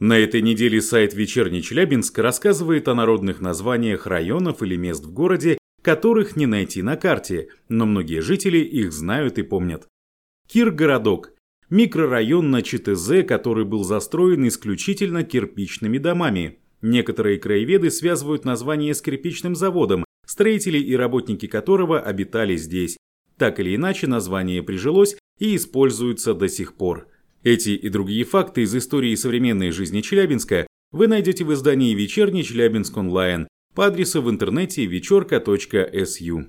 На этой неделе сайт «Вечерний Челябинск» рассказывает о народных названиях районов или мест в городе, которых не найти на карте, но многие жители их знают и помнят. Кир-городок – микрорайон на ЧТЗ, который был застроен исключительно кирпичными домами. Некоторые краеведы связывают название с кирпичным заводом, строители и работники которого обитали здесь. Так или иначе, название прижилось и используется до сих пор. Эти и другие факты из истории современной жизни Челябинска вы найдете в издании «Вечерний Челябинск онлайн» по адресу в интернете вечерка.су.